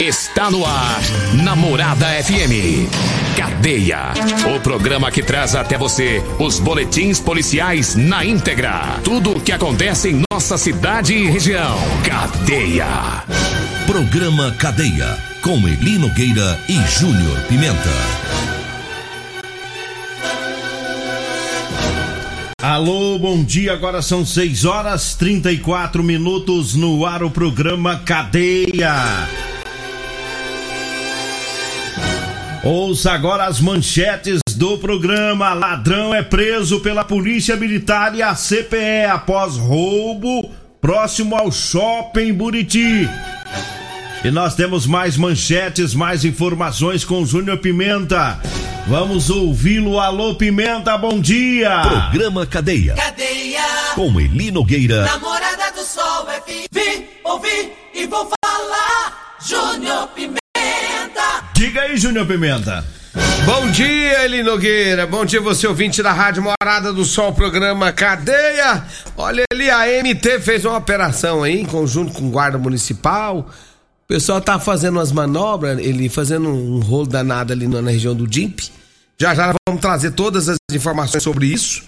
Está no ar, Namorada FM. Cadeia. O programa que traz até você os boletins policiais na íntegra. Tudo o que acontece em nossa cidade e região. Cadeia. Programa Cadeia. Com Eli Nogueira e Júnior Pimenta. Alô, bom dia. Agora são 6 horas 34 minutos no ar o programa Cadeia. Ouça agora as manchetes do programa. Ladrão é preso pela Polícia Militar e a CPE após roubo próximo ao shopping Buriti. E nós temos mais manchetes, mais informações com Júnior Pimenta. Vamos ouvi-lo. Alô, Pimenta, bom dia. Programa Cadeia. Cadeia. Com Eli Nogueira. Namorada do Sol é Vim, ouvi e vou falar. Júnior Pimenta. Diga aí, Júnior Pimenta. Bom dia, Eli Nogueira. Bom dia, você ouvinte da Rádio Morada do Sol, programa Cadeia. Olha ali, a MT fez uma operação aí, em conjunto com Guarda Municipal. O pessoal tá fazendo umas manobras, ele fazendo um rolo danado ali na região do DIMP. Já já vamos trazer todas as informações sobre isso.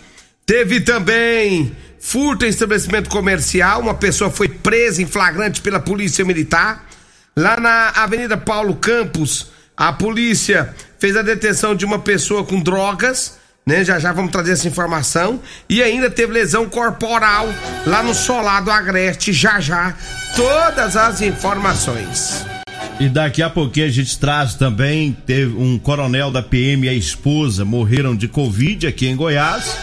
Teve também furto em estabelecimento comercial. Uma pessoa foi presa em flagrante pela Polícia Militar. Lá na Avenida Paulo Campos, a polícia fez a detenção de uma pessoa com drogas, né? Já já vamos trazer essa informação. E ainda teve lesão corporal lá no Solado Agreste, já já. Todas as informações. E daqui a pouquinho a gente traz também, teve um coronel da PM e a esposa morreram de Covid aqui em Goiás.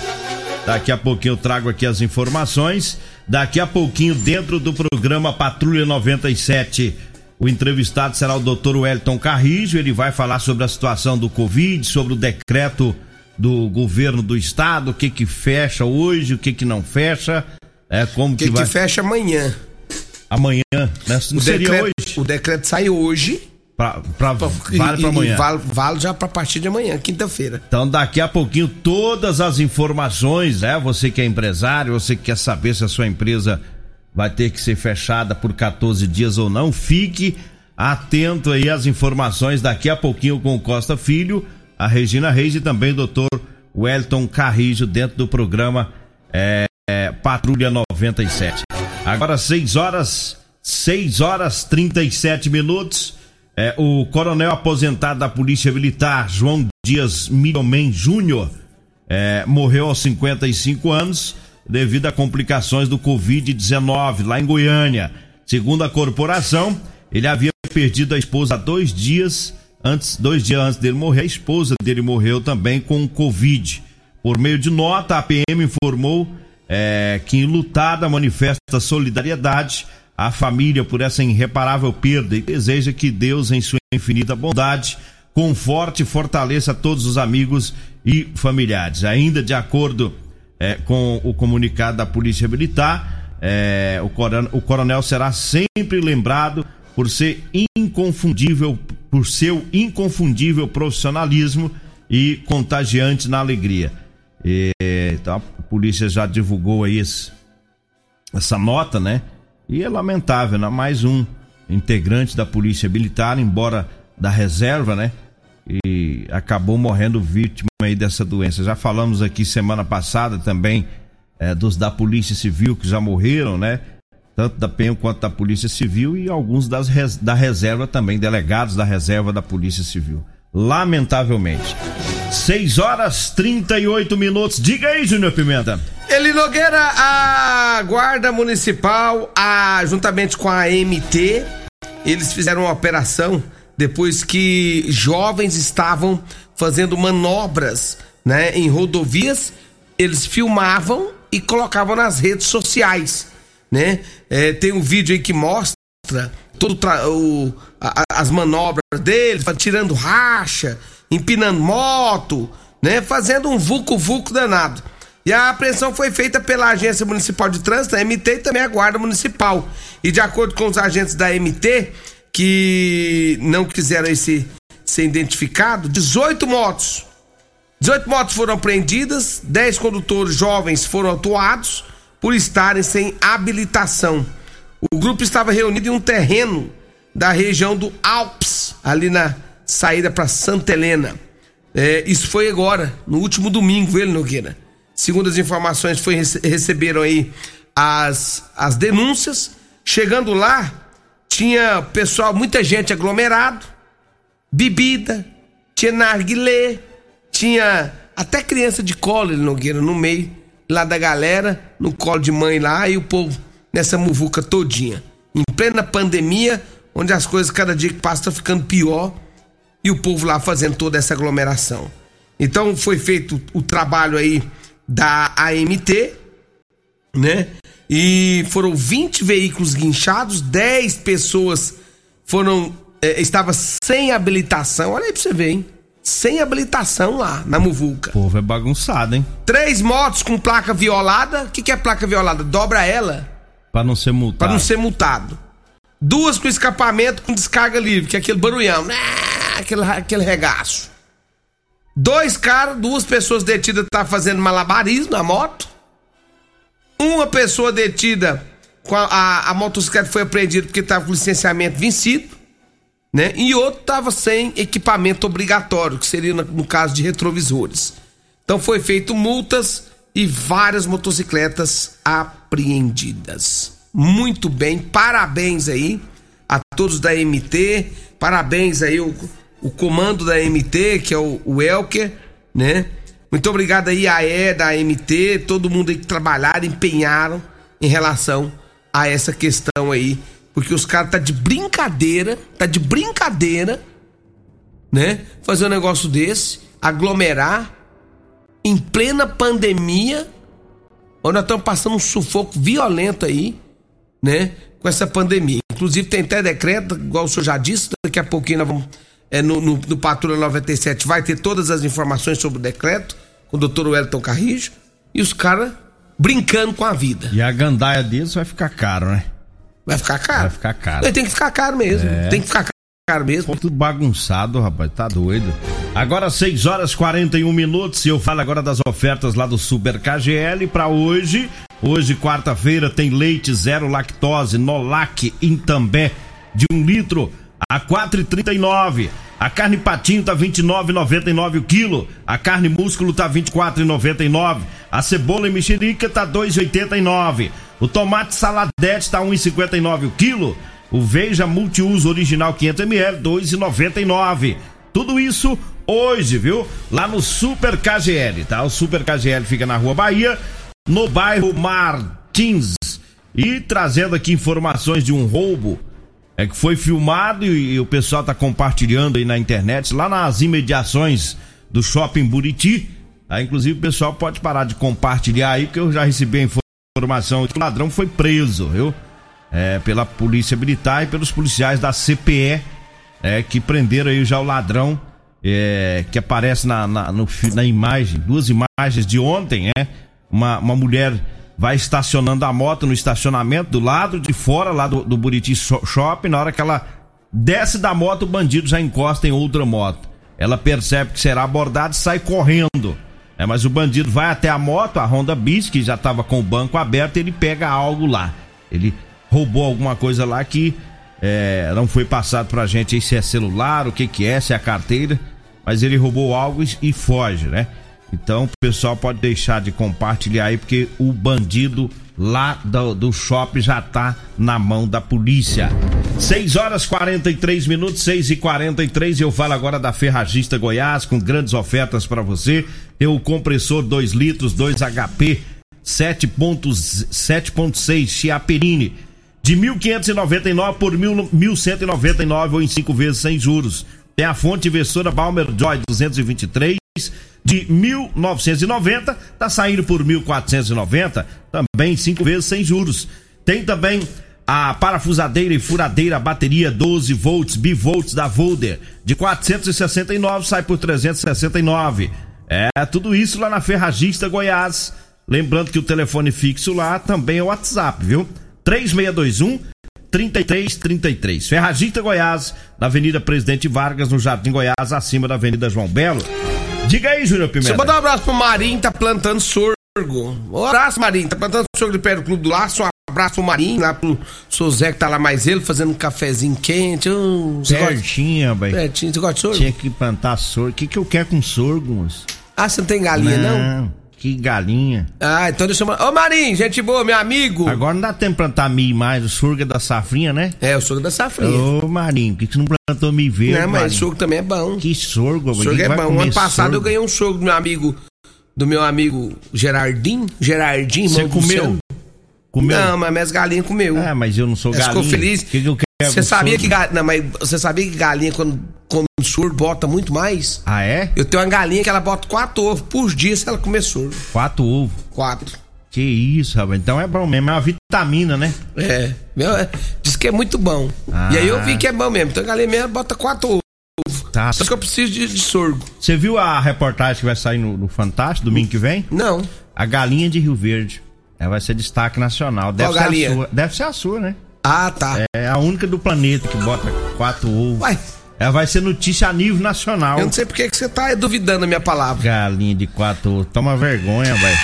Daqui a pouquinho eu trago aqui as informações. Daqui a pouquinho, dentro do programa Patrulha 97, o entrevistado será o Dr. Wellington Carrijo. Ele vai falar sobre a situação do Covid, sobre o decreto do governo do estado, o que que fecha hoje, o que que não fecha, é como que, que, que vai fecha amanhã? amanhã, né? Não O seria decreto, hoje? o decreto sai hoje. Pra, pra, e- vale e- pra amanhã. Vale, vale já pra partir de amanhã, quinta-feira. Então daqui a pouquinho todas as informações, né? Você que é empresário, você que quer saber se a sua empresa vai ter que ser fechada por 14 dias ou não, fique atento aí às informações daqui a pouquinho com o Costa Filho, a Regina Reis e também o doutor Wellington Carrijo dentro do programa é, é, Patrulha 97. Agora 6 horas, 6 horas 37 minutos. É, o coronel aposentado da Polícia Militar, João Dias Milhomen Júnior, é, morreu aos 55 anos devido a complicações do Covid-19 lá em Goiânia. Segundo a corporação, ele havia perdido a esposa dois dias antes, dois dias antes dele morrer. A esposa dele morreu também com Covid. Por meio de nota, a PM informou é, que enlutada manifesta solidariedade à família por essa irreparável perda e deseja que Deus, em sua infinita bondade, conforte e fortaleça todos os amigos e familiares. Ainda de acordo é, com o comunicado da Polícia Militar, é, o, coronel, o coronel será sempre lembrado por ser inconfundível, por seu inconfundível profissionalismo e contagiante na alegria. E, então, a polícia já divulgou aí esse, essa nota, né? E é lamentável, né? Mais um integrante da Polícia Militar, embora da reserva, né? E acabou morrendo vítima aí dessa doença. Já falamos aqui semana passada também é, dos da Polícia Civil que já morreram, né? Tanto da PM quanto da Polícia Civil e alguns das da reserva também, delegados da reserva da Polícia Civil. Lamentavelmente. 6 horas 38 minutos. Diga aí, Júnior Pimenta. Eli Nogueira, a Guarda Municipal, a, juntamente com a MT, eles fizeram uma operação depois que jovens estavam fazendo manobras né, em rodovias. Eles filmavam e colocavam nas redes sociais. Né? É, tem um vídeo aí que mostra todo o, a- as manobras deles, tirando racha, empinando moto, né? Fazendo um vulco-vulco danado. E a apreensão foi feita pela Agência Municipal de Trânsito, a MT, e também a Guarda Municipal. E de acordo com os agentes da MT, que não quiseram esse, ser identificado, 18 motos. 18 motos foram apreendidas, 10 condutores jovens foram atuados por estarem sem habilitação. O grupo estava reunido em um terreno da região do Alpes, ali na saída para Santa Helena. É, isso foi agora, no último domingo, ele Nogueira. Segundo as informações, foi, receberam aí as, as denúncias. Chegando lá, tinha pessoal, muita gente aglomerado, bebida, tinha narguilé, tinha até criança de colo, Nogueira, no meio lá da galera, no colo de mãe lá, e o povo nessa muvuca todinha. Em plena pandemia, onde as coisas cada dia que passa estão ficando pior, e o povo lá fazendo toda essa aglomeração. Então foi feito o trabalho aí da AMT, né? E foram 20 veículos guinchados, 10 pessoas foram é, estavam sem habilitação. Olha aí pra você ver, hein? Sem habilitação lá na Muvuca. O povo é bagunçado, hein? Três motos com placa violada. O que, que é placa violada? Dobra ela. Pra não ser multado. Pra não ser multado. Duas com escapamento com descarga livre, que é aquele barulhão. Ah, aquele, aquele regaço. Dois caras, duas pessoas detidas tá fazendo malabarismo na moto. Uma pessoa detida com a, a, a motocicleta foi apreendida porque estava com licenciamento vencido, né? E outro estava sem equipamento obrigatório, que seria no, caso de retrovisores. Então foi feito multas e várias motocicletas apreendidas. Muito bem, parabéns aí a todos da MT, parabéns aí o o comando da MT, que é o, o Elker, né? Muito obrigado aí a E da MT, todo mundo aí que trabalharam, empenharam em relação a essa questão aí, porque os caras tá de brincadeira, tá de brincadeira, né? Fazer um negócio desse, aglomerar em plena pandemia, onde nós estamos passando um sufoco violento aí, né? Com essa pandemia. Inclusive tem até decreto, igual o senhor já disse, daqui a pouquinho nós vamos é, no, no, no Patrulha 97 vai ter todas as informações sobre o decreto, com o doutor Wellington Carrijo, e os caras brincando com a vida. E a gandaia deles vai ficar caro, né? Vai ficar caro. Vai ficar caro. Tem que ficar caro mesmo. É. Tem que ficar caro mesmo. Tudo bagunçado, rapaz. Tá doido. Agora 6 horas 41 minutos e eu falo agora das ofertas lá do Super KGL para hoje. Hoje, quarta-feira, tem leite zero lactose, Nolac, Intambé, de um litro a 4,39. A carne patinho tá 29,99 o quilo. A carne músculo tá 24,99. A cebola e mexerica tá 2,89. O tomate saladete tá 1,59 o quilo. O Veja Multiuso Original 500 ml 2,99. Tudo isso hoje, viu? Lá no Super KGL, tá? O Super KGL fica na Rua Bahia, no bairro Martins. E trazendo aqui informações de um roubo é que foi filmado e, e, o pessoal tá compartilhando aí na internet, lá nas imediações do Shopping Buriti. Aí, inclusive, o pessoal pode parar de compartilhar aí, porque eu já recebi a informação que o ladrão foi preso, viu? É, pela Polícia Militar e pelos policiais da CPE, é, que prenderam aí já o ladrão, é, que aparece na, na, no, na imagem, duas imagens de ontem, é? Uma, uma mulher vai estacionando a moto no estacionamento do lado de fora, lá do, do Buriti Shopping. Na hora que ela desce da moto, o bandido já encosta em outra moto. Ela percebe que será abordado e sai correndo. É, mas o bandido vai até a moto, a Honda Bis, que já estava com o banco aberto, ele pega algo lá. Ele roubou alguma coisa lá que é, não foi passado pra gente aí se é celular, o que que é, se é carteira, mas ele roubou algo e, e foge, né? Então o pessoal pode deixar de compartilhar aí, porque o bandido lá do, do shopping já tá na mão da polícia. 6 horas 43 minutos, 6 e 43 eu falo agora da Ferragista Goiás, com grandes ofertas para você. Tem o compressor 2 litros, 2 HP, 7.6 Chiaperini, de 1.599 por 1.199 ou em 5 vezes sem juros. Tem a fonte inversora Balmer Joy 223 de 1990 tá saindo por 1490, também cinco vezes sem juros. Tem também a parafusadeira e furadeira bateria 12 volts bivolts da Volder de 469 sai por 369. É, tudo isso lá na Ferragista Goiás. Lembrando que o telefone fixo lá também é o WhatsApp, viu? 3621 3333. Ferragista Goiás, na Avenida Presidente Vargas, no Jardim Goiás, acima da Avenida João Belo. Diga aí, Júnior Deixa eu Pimenta. mandar um abraço pro Marinho, tá plantando sorgo. Um abraço, Marinho, tá plantando sorgo de perto do Clube do Laço. Um abraço pro Marinho, lá pro seu Zé que tá lá mais ele, fazendo um cafezinho quente. Gosta- Certinha, velho. Pertinho, você gosta de sorgo? Tinha que plantar sorgo. O que, que eu quero com sorgo, moço? Ah, você não tem galinha, não? Que galinha. Ah, então deixa eu. Ô, Marinho, gente boa, meu amigo. Agora não dá tempo de plantar milho mais. O sorgo é da safrinha, né? É, o sorgo da safrinha. Ô, Marinho, por que, que você não plantou milho verde? não, mas Marinho? sorgo também é bom. Que sorgo, velho? sorgo é bom. Ano passado sorgo? eu ganhei um sorgo do meu amigo. Do meu amigo Gerardinho. Gerardinho, Você comeu? Comeu? Não, mas minhas galinhas comeu. Ah, mas eu não sou galinha. ficou feliz? O que, que eu quero Você sabia que galinha. Não, mas você sabia que galinha, quando come sorgo, bota muito mais? Ah, é? Eu tenho uma galinha que ela bota quatro ovos por dia se ela comer sorgo. Quatro ovos. Quatro. Que isso, rapaz. Então é bom mesmo. É uma vitamina, né? É. Meu, é, diz que é muito bom. Ah. E aí eu vi que é bom mesmo. Então a galinha mesmo bota quatro ovos. Tá. Só que eu preciso de, de sorgo. Você viu a reportagem que vai sair no, no Fantástico domingo que vem? Não. A galinha de Rio Verde. Ela vai ser destaque nacional. Deve Qual ser galinha? a sua. Deve ser a sua, né? Ah, tá. É a única do planeta que bota quatro ovos. Uai, Ela vai ser notícia a nível nacional. eu não sei por que que você tá duvidando da minha palavra. Galinha de quatro ovos. Toma vergonha, velho.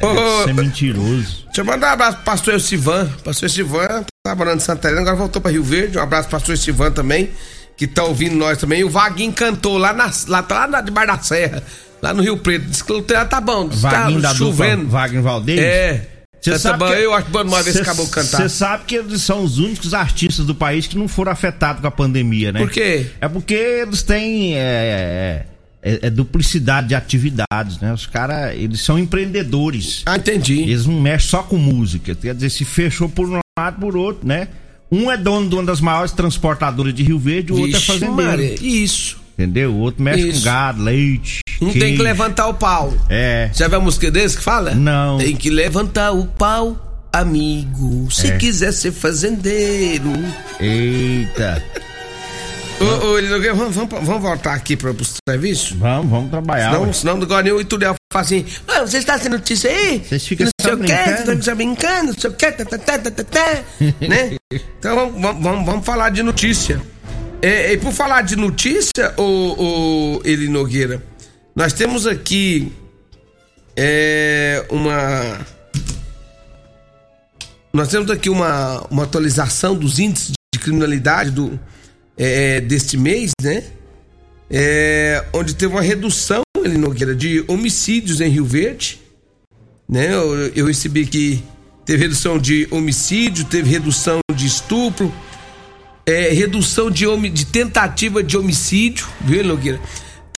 Ô, Você é mentiroso. Deixa eu mandar um abraço pro pastor Elcivan. Pastor Elcivan tá morando em Santa Helena, agora voltou pra Rio Verde. Um abraço pro pastor Elcivan também, que tá ouvindo nós também. O Vaguinho cantou lá, na, lá, lá na, debaixo da serra, lá no Rio Preto. Disse que o tá bom, que Vaguinho tá da dupla chovendo. Wagner Valdez. É. Cê Essa sabe que- eu acho bom uma vez que acabou cantar. Você sabe que eles são os únicos artistas do país que não foram afetados com a pandemia, né? Por quê? É porque eles têm é, é- é duplicidade de atividades, né? Os caras, eles são empreendedores. Ah, entendi. Eles não mexem só com música. Quer dizer, se fechou por um lado, por outro, né? Um é dono de uma das maiores transportadoras de Rio Verde, o outro é Vixe, fazendeiro. Maria, Isso. Entendeu? O outro mexe Isso. com gado, leite. Não tem que queijo. levantar o pau. É. Já viu a música desse que fala? Não. Tem que levantar o pau, amigo. Se É. quiser ser fazendeiro. Eita. Ô, ô, Elinogueira, vamos, vamos, vamos voltar aqui para o serviço? Vamos, vamos trabalhar. Senão, ué. senão agora nem o Ituriel fala assim, ah, você está sendo notícia aí? Vocês ficam não sei o que, brincando." você está brincando, não sei o que, tá, tá, tá, tá, tá, né? Então vamos, vamos, vamos falar de notícia. É, e por falar de notícia, ô Eli Nogueira, nós temos aqui é, uma. Nós temos aqui uma, uma atualização dos índices de criminalidade do, é, deste mês, né? É, onde teve uma redução, Eli Nogueira, de homicídios em Rio Verde. Né? Eu, eu recebi que teve redução de homicídio, teve redução de estupro, é, redução de, de tentativa de homicídio, viu, Nogueira?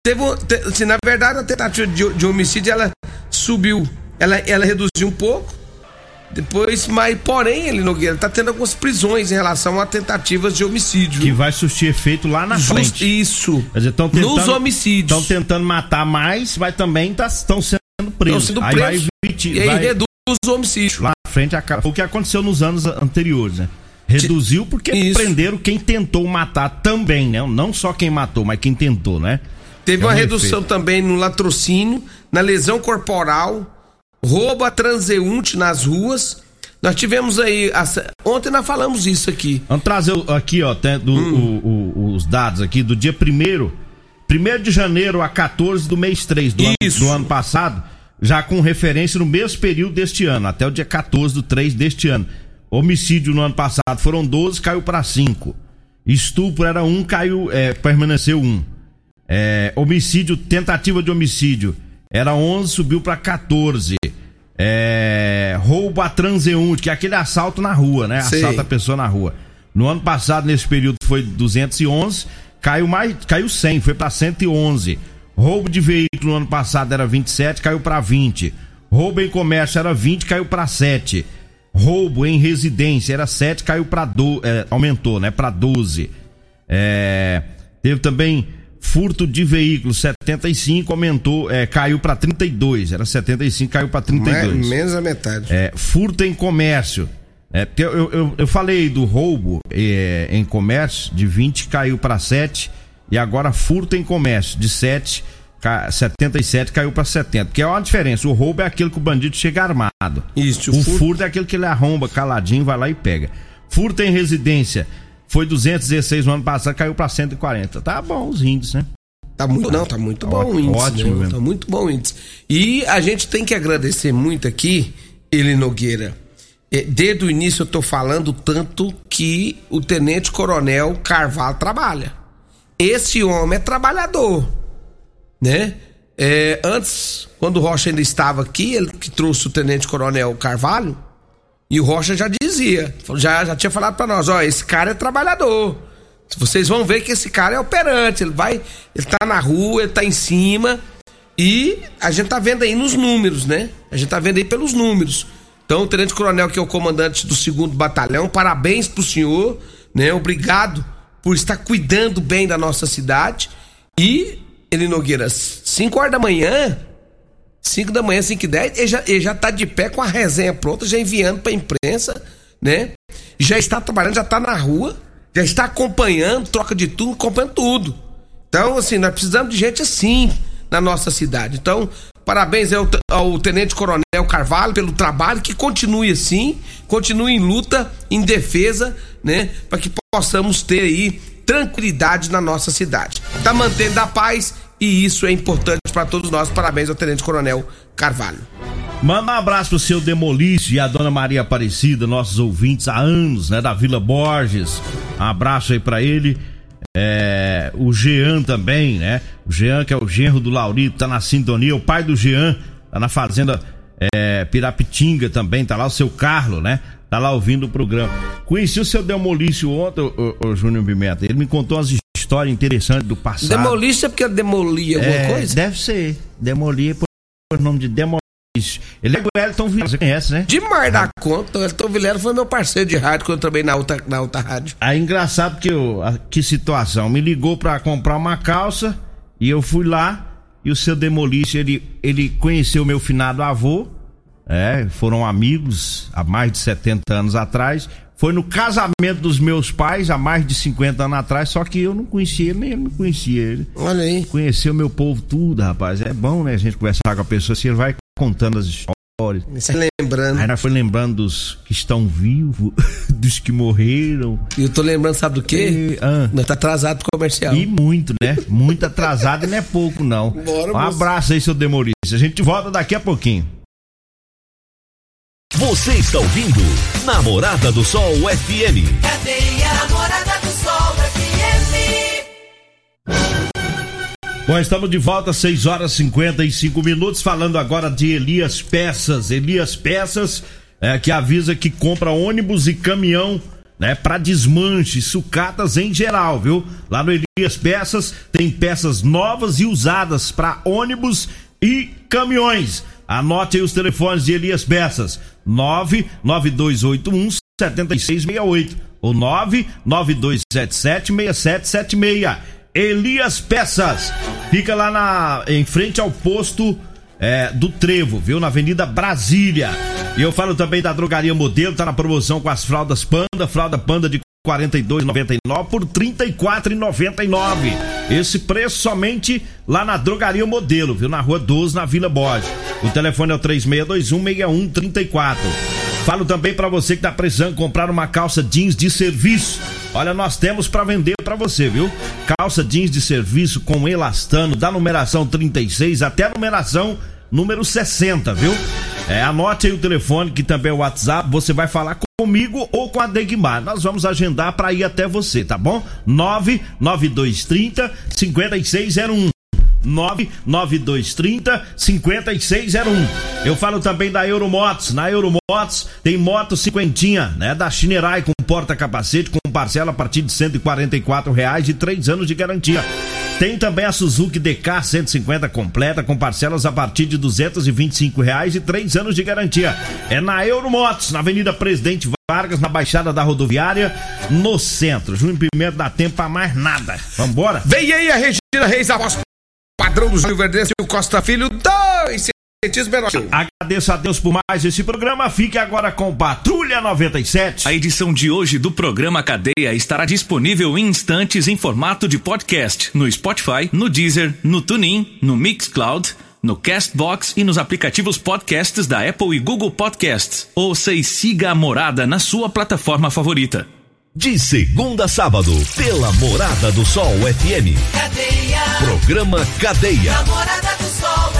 Teve, te- assim, na verdade, a tentativa de, de homicídio ela subiu, ela, ela reduziu um pouco. Depois, mas porém, ele Nogueira tá tendo algumas prisões em relação a tentativas de homicídio. Que vai surtir efeito lá na Just- frente. Isso. Quer dizer, tentando, Nos homicídios. Estão tentando matar mais, mas também estão sendo presos. Estão sendo aí presos. vai, viti- E aí vai reduz o homicídio. lá na frente acaba. O que aconteceu nos anos anteriores, né? Reduziu porque Isso. prenderam quem tentou matar também, né? Não só quem matou, mas quem tentou, né? Teve É um uma redução efeito. também no latrocínio, na lesão corporal, roubo a transeunte nas ruas. Nós tivemos aí. Ontem nós falamos isso aqui. Vamos trazer aqui, ó, tem do- Hum. o- o- os dados aqui do dia 1 1 de janeiro a 14 do mês 3 do, ano, do ano passado, já com referência no mesmo período deste ano, até o dia 14 do 3 deste ano. Homicídio no ano passado foram 12, caiu para 5. Estupro era 1, caiu, é, permaneceu 1. É, homicídio, tentativa de homicídio era 11, subiu para 14. É, roubo a transeunte, que é aquele assalto na rua, né? Sei. Assalto a pessoa na rua. No ano passado, nesse período, foi 211, caiu mais, caiu 100, foi para 111. Roubo de veículo no ano passado era 27, caiu para 20. Roubo em comércio era 20, caiu para 7. Roubo em residência era 7, caiu para 12, é, aumentou, né? Para 12. É, teve também furto de veículo, 75 aumentou, é, caiu para 32, era 75, caiu para 32. Me- menos a metade. É, furto em comércio. É, porque eu, eu, eu falei do roubo é, em comércio, de 20 caiu para 7, e agora furto em comércio, de 7 77 caiu para 70. Porque é uma diferença. O roubo é aquele que o bandido chega armado. Isso, o, o furto... furto é aquele que ele arromba caladinho, vai lá e pega. Furto em residência foi 216 no ano passado, caiu para 140. Tá bom os índices, né? Tá muito, não, tá muito bom o índice. Ótimo, né? Tá muito bom o índice. E a gente tem que agradecer muito aqui, ele Nogueira. É, desde o início eu tô falando tanto que o Tenente Coronel Carvalho trabalha. Esse homem é trabalhador, né? É, antes, quando o Rocha ainda estava aqui, ele que trouxe o Tenente Coronel Carvalho, e o Rocha já dizia, já, já tinha falado para nós, ó, esse cara é trabalhador. Vocês vão ver que esse cara é operante, ele vai, ele tá na rua, ele tá em cima e a gente tá vendo aí nos números, né? A gente tá vendo aí pelos números. Então, o Tenente Coronel, que é o comandante do segundo batalhão, parabéns pro senhor, né? Obrigado por estar cuidando bem da nossa cidade. E, ele Nogueira, 5 horas da manhã, 5 da manhã, 5 e 10, ele já, ele já tá de pé com a resenha pronta, já enviando pra imprensa, né? Já está trabalhando, já tá na rua já está acompanhando, troca de turno, acompanhando tudo. Então, assim, nós precisamos de gente assim na nossa cidade. Então, parabéns ao, ao Tenente Coronel Carvalho pelo trabalho, que continue assim, continue em luta, em defesa, né? Para que possamos ter aí tranquilidade na nossa cidade. Tá mantendo a paz e isso é importante para todos nós. Parabéns ao Tenente Coronel Carvalho. Manda um abraço pro seu Demolício e a dona Maria Aparecida, nossos ouvintes há anos, né, da Vila Borges. Um abraço aí para ele. É, o Jean também, né? O Jean, que é o genro do Laurito, tá na sintonia. O pai do Jean tá na fazenda é, Pirapitinga também, tá lá o seu Carlos, né? Tá lá ouvindo o programa. Conheci o seu Demolício ontem, o, o, o Júnior Pimenta. Ele me contou umas histórias interessantes do passado. Demolício é porque demolia alguma é, coisa? Deve ser. Demolir por nome de Demolício. Ele é o Elton Vilela, você conhece, né? Demais da conta. O Elton Vilela foi meu parceiro de rádio quando eu trabalhei na outra, na outra rádio. Aí engraçado que eu, que situação. Me ligou pra comprar uma calça e eu fui lá e o seu Demolício, ele, ele conheceu meu finado avô. É, foram amigos há mais de 70 anos atrás. Foi no casamento dos meus pais há mais de 50 anos atrás, só que eu não conhecia ele, nem ele não conhecia ele. Olha aí. Conheceu meu povo tudo, rapaz. É bom, né? A gente conversar com a pessoa assim, ele vai contando as histórias. Você lembrando. Aí nós foi lembrando dos que estão vivos, dos que morreram. E eu tô lembrando, sabe do quê? E, ah, nós tá atrasado pro comercial. E muito, né? Muito atrasado e não é pouco, não. Bora, um abraço aí, seu Demorista. A gente volta daqui a pouquinho. Você está ouvindo Namorada do Sol FM. Cadê a Namorada do Sol FM? Bom, estamos de volta, 6 horas e 55 minutos, falando agora de Elias Peças. Elias Peças, é, que avisa que compra ônibus e caminhão, né, para desmanche, sucatas em geral, viu? Lá no Elias Peças tem peças novas e usadas para ônibus e caminhões. Anote aí os telefones de Elias Peças: 99281 7668 ou 99277 6776. Elias Peças. Fica lá na, em frente ao posto é, do Trevo, viu? Na Avenida Brasília. E eu falo também da Drogaria Modelo, tá na promoção com as fraldas Panda, fralda Panda de 42,99 por 34,99. Esse preço somente lá na Drogaria Modelo, viu? Na Rua 12, na Vila Borges. O telefone é o 3621 6134. Falo também para você que tá precisando comprar uma calça jeans de serviço. Olha, nós temos para vender para você, viu? Calça jeans de serviço com elastano, da numeração 36 até a numeração número 60, viu? É, anote aí o telefone que também é o WhatsApp, você vai falar comigo ou com a Degmar. Nós vamos agendar para ir até você, tá bom? 99230 5601. 99230 5601. Eu falo também da Euromotos. Na Euromotos tem moto cinquentinha, né? Da Chinerai com porta-capacete com parcela a partir de 144 reais e três anos de garantia. Tem também a Suzuki DK 150 completa com parcelas a partir de 225 reais e três anos de garantia. É na Euromotos, na Avenida Presidente Vargas, na Baixada da Rodoviária, no centro. Junho Pimenta dá tempo pra mais nada. Vambora? Vem aí a Regina Reis, a voz padrão do Júlio Verdense e o Costa Filho, dois. Agradeço a Deus por mais esse programa. Fique agora com Patrulha 97. A edição de hoje do programa Cadeia estará disponível em instantes em formato de podcast no Spotify, no Deezer, no TuneIn, no Mixcloud, no Castbox e nos aplicativos podcasts da Apple e Google Podcasts. Ouça e siga a Morada na sua plataforma favorita. De segunda a sábado, pela Morada do Sol FM. Cadeia. Programa Cadeia. Namorada do Sol FM.